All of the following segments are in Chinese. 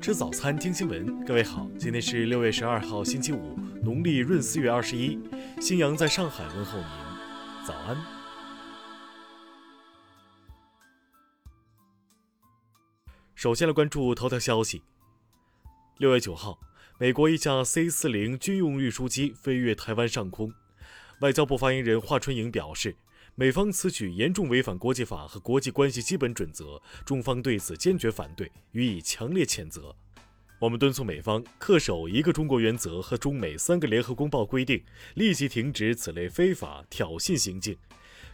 吃早餐，听新闻。各位好，今天是六月十二号，星期五，农历闰四月二十一。新阳在上海问候您，早安。首先来关注头条消息。六月九号，美国一架 C 四零军用运输机飞越台湾上空，外交部发言人华春莹表示。美方此举严重违反国际法和国际关系基本准则，中方对此坚决反对，予以强烈谴责。我们敦促美方恪守一个中国原则和中美三个联合公报规定，立即停止此类非法挑衅行径。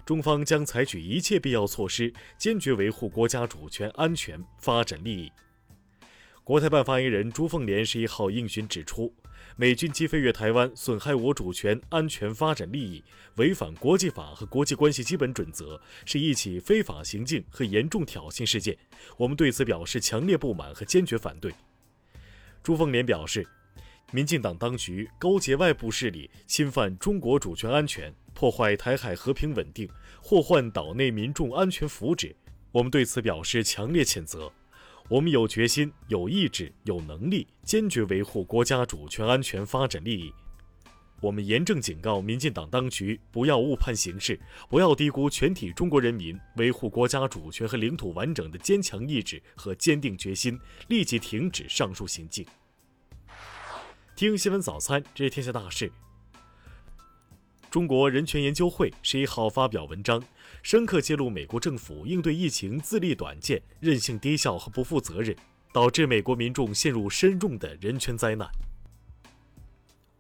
中方将采取一切必要措施，坚决维护国家主权、安全、发展利益。国台办发言人朱凤莲十一号应询指出。美军机飞越台湾，损害我主权、安全、发展利益，违反国际法和国际关系基本准则，是一起非法行径和严重挑衅事件。我们对此表示强烈不满和坚决反对。朱凤莲表示，民进党当局勾结外部势力，侵犯中国主权安全，破坏台海和平稳定，祸患岛内民众安全福祉。我们对此表示强烈谴责。我们有决心、有意志、有能力，坚决维护国家主权、安全、发展利益。我们严正警告民进党当局，不要误判形势，不要低估全体中国人民维护国家主权和领土完整的坚强意志和坚定决心，立即停止上述行径。听新闻早餐，知天下大事。中国人权研究会十一号发表文章，深刻揭露美国政府应对疫情自立短见、任性低效和不负责任，导致美国民众陷入深重的人权灾难。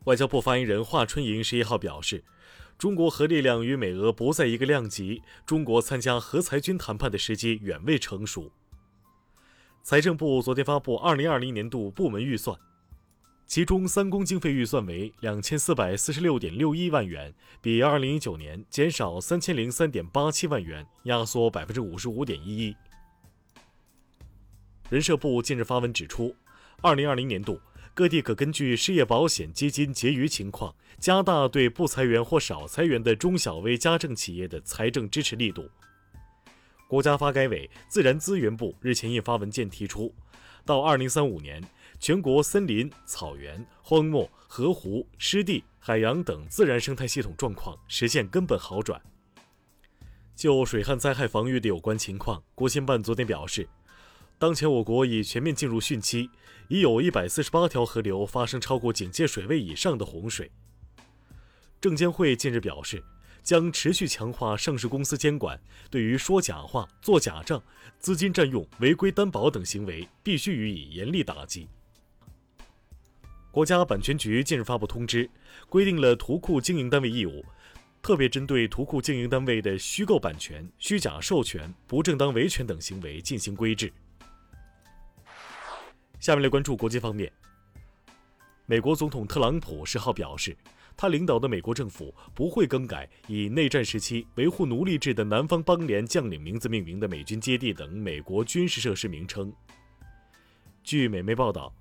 外交部发言人华春莹十一号表示，中国核力量与美俄不在一个量级，中国参加核裁军谈判的时机远未成熟。财政部昨天发布二零二零年度部门预算。其中，三公经费预算为两千四百四十六点六一万元，比二零一九年减少三千零三点八七万元，压缩百分之五十五点一一。人社部近日发文指出，二零二零年度各地可根据失业保险基金结余情况，加大对不裁员或少裁员的中小微家政企业的财政支持力度。国家发改委、自然资源部日前印发文件提出，到二零三五年。全国森林、草原、荒漠、河湖、湿地、海洋等自然生态系统状况实现根本好转。就水旱灾害防御的有关情况，国新办昨天表示，当前我国已全面进入汛期，已有一百四十八条河流发生超过警戒水位以上的洪水。证监会近日表示，将持续强化上市公司监管，对于说假话、做假账、资金占用、违规担保等行为，必须予以严厉打击。国家版权局近日发布通知，规定了图库经营单位义务，特别针对图库经营单位的虚构版权、虚假授权、不正当维权等行为进行规制。下面来关注国际方面。美国总统特朗普十号表示，他领导的美国政府不会更改以内战时期维护奴隶制的南方邦联将领名字命名的美军基地等美国军事设施名称。据美媒报道。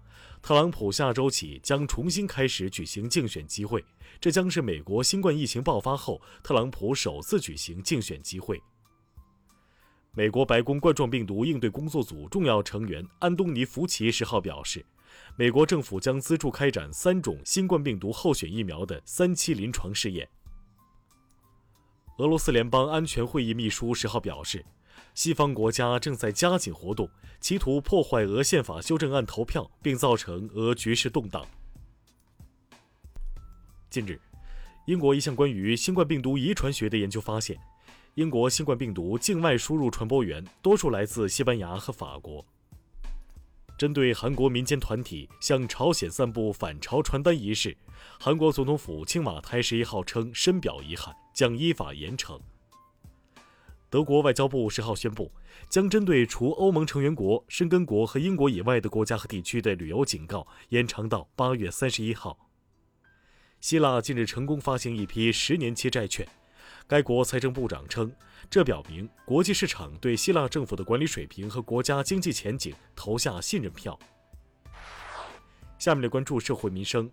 特朗普下周起将重新开始举行竞选集会，这将是美国新冠疫情爆发后特朗普首次举行竞选集会。美国白宫冠状病毒应对工作组重要成员安东尼·福奇十号表示，美国政府将资助开展三种新冠病毒候选疫苗的三期临床试验。俄罗斯联邦安全会议秘书十号表示。西方国家正在加紧活动，企图破坏俄宪法修正案投票，并造成俄局势动荡。近日，英国一项关于新冠病毒遗传学的研究发现，英国新冠病毒境外输入传播源多数来自西班牙和法国。针对韩国民间团体向朝鲜散布反朝传单一事，韩国总统府青瓦台十一号称深表遗憾，将依法严惩。德国外交部十号宣布，将针对除欧盟成员国、申根国和英国以外的国家和地区的旅游警告延长到八月三十一号。希腊近日成功发行一批十年期债券，该国财政部长称，这表明国际市场对希腊政府的管理水平和国家经济前景投下信任票。下面来关注社会民生。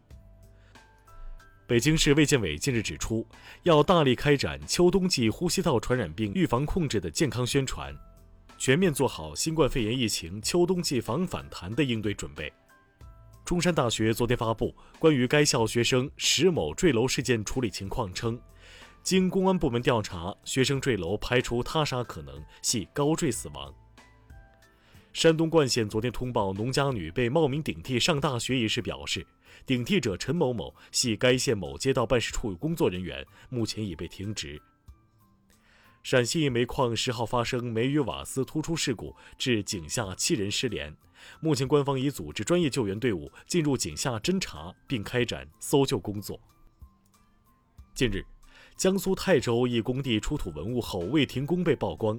北京市卫健委近日指出，要大力开展秋冬季呼吸道传染病预防控制的健康宣传。全面做好新冠肺炎疫情秋冬季防反弹的应对准备。中山大学昨天发布关于该校学生石某坠楼事件处理情况称，经公安部门调查，学生坠楼排除他杀可能，系高坠死亡。山东冠县昨天通报农家女被冒名顶替上大学一事，表示顶替者陈某某系该县某街道办事处工作人员，目前已被停职。陕西一煤矿十号发生煤与瓦斯突出事故，致井下七人失联。目前官方已组织专业救援队伍进入井下侦查，并开展搜救工作。近日，江苏泰州一工地出土文物后未停工被曝光，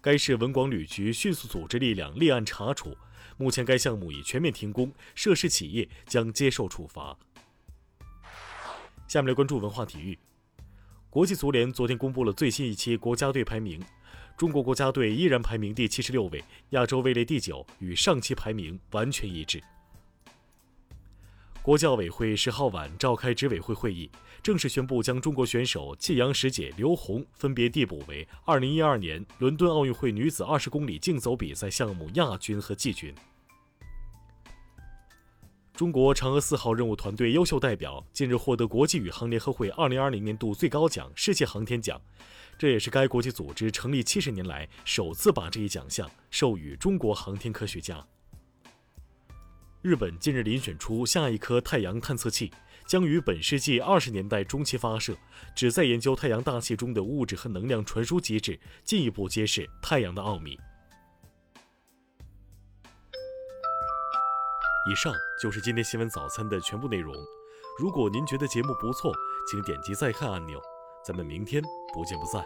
该市文广旅局迅速组织力量立案查处。目前该项目已全面停工，涉事企业将接受处罚。下面来关注文化体育。国际足联昨天公布了最新一期国家队排名，中国国家队依然排名第七十六位，亚洲位列第九，与上期排名完全一致。国教委会十号晚召开执委会会议，正式宣布将中国选手季阳石姐刘虹分别递补为二零一二年伦敦奥运会女子二十公里竞走比赛项目亚军和季军。中国嫦娥四号任务团队优秀代表近日获得国际宇航联合会二零二零年度最高奖——世界航天奖，这也是该国际组织成立七十年来首次把这一奖项授予中国航天科学家。日本近日遴选出下一颗太阳探测器，将于本世纪二十年代中期发射，旨在研究太阳大气中的物质和能量传输机制，进一步揭示太阳的奥秘。以上就是今天新闻早餐的全部内容。如果您觉得节目不错，请点击再看按钮。咱们明天不见不散。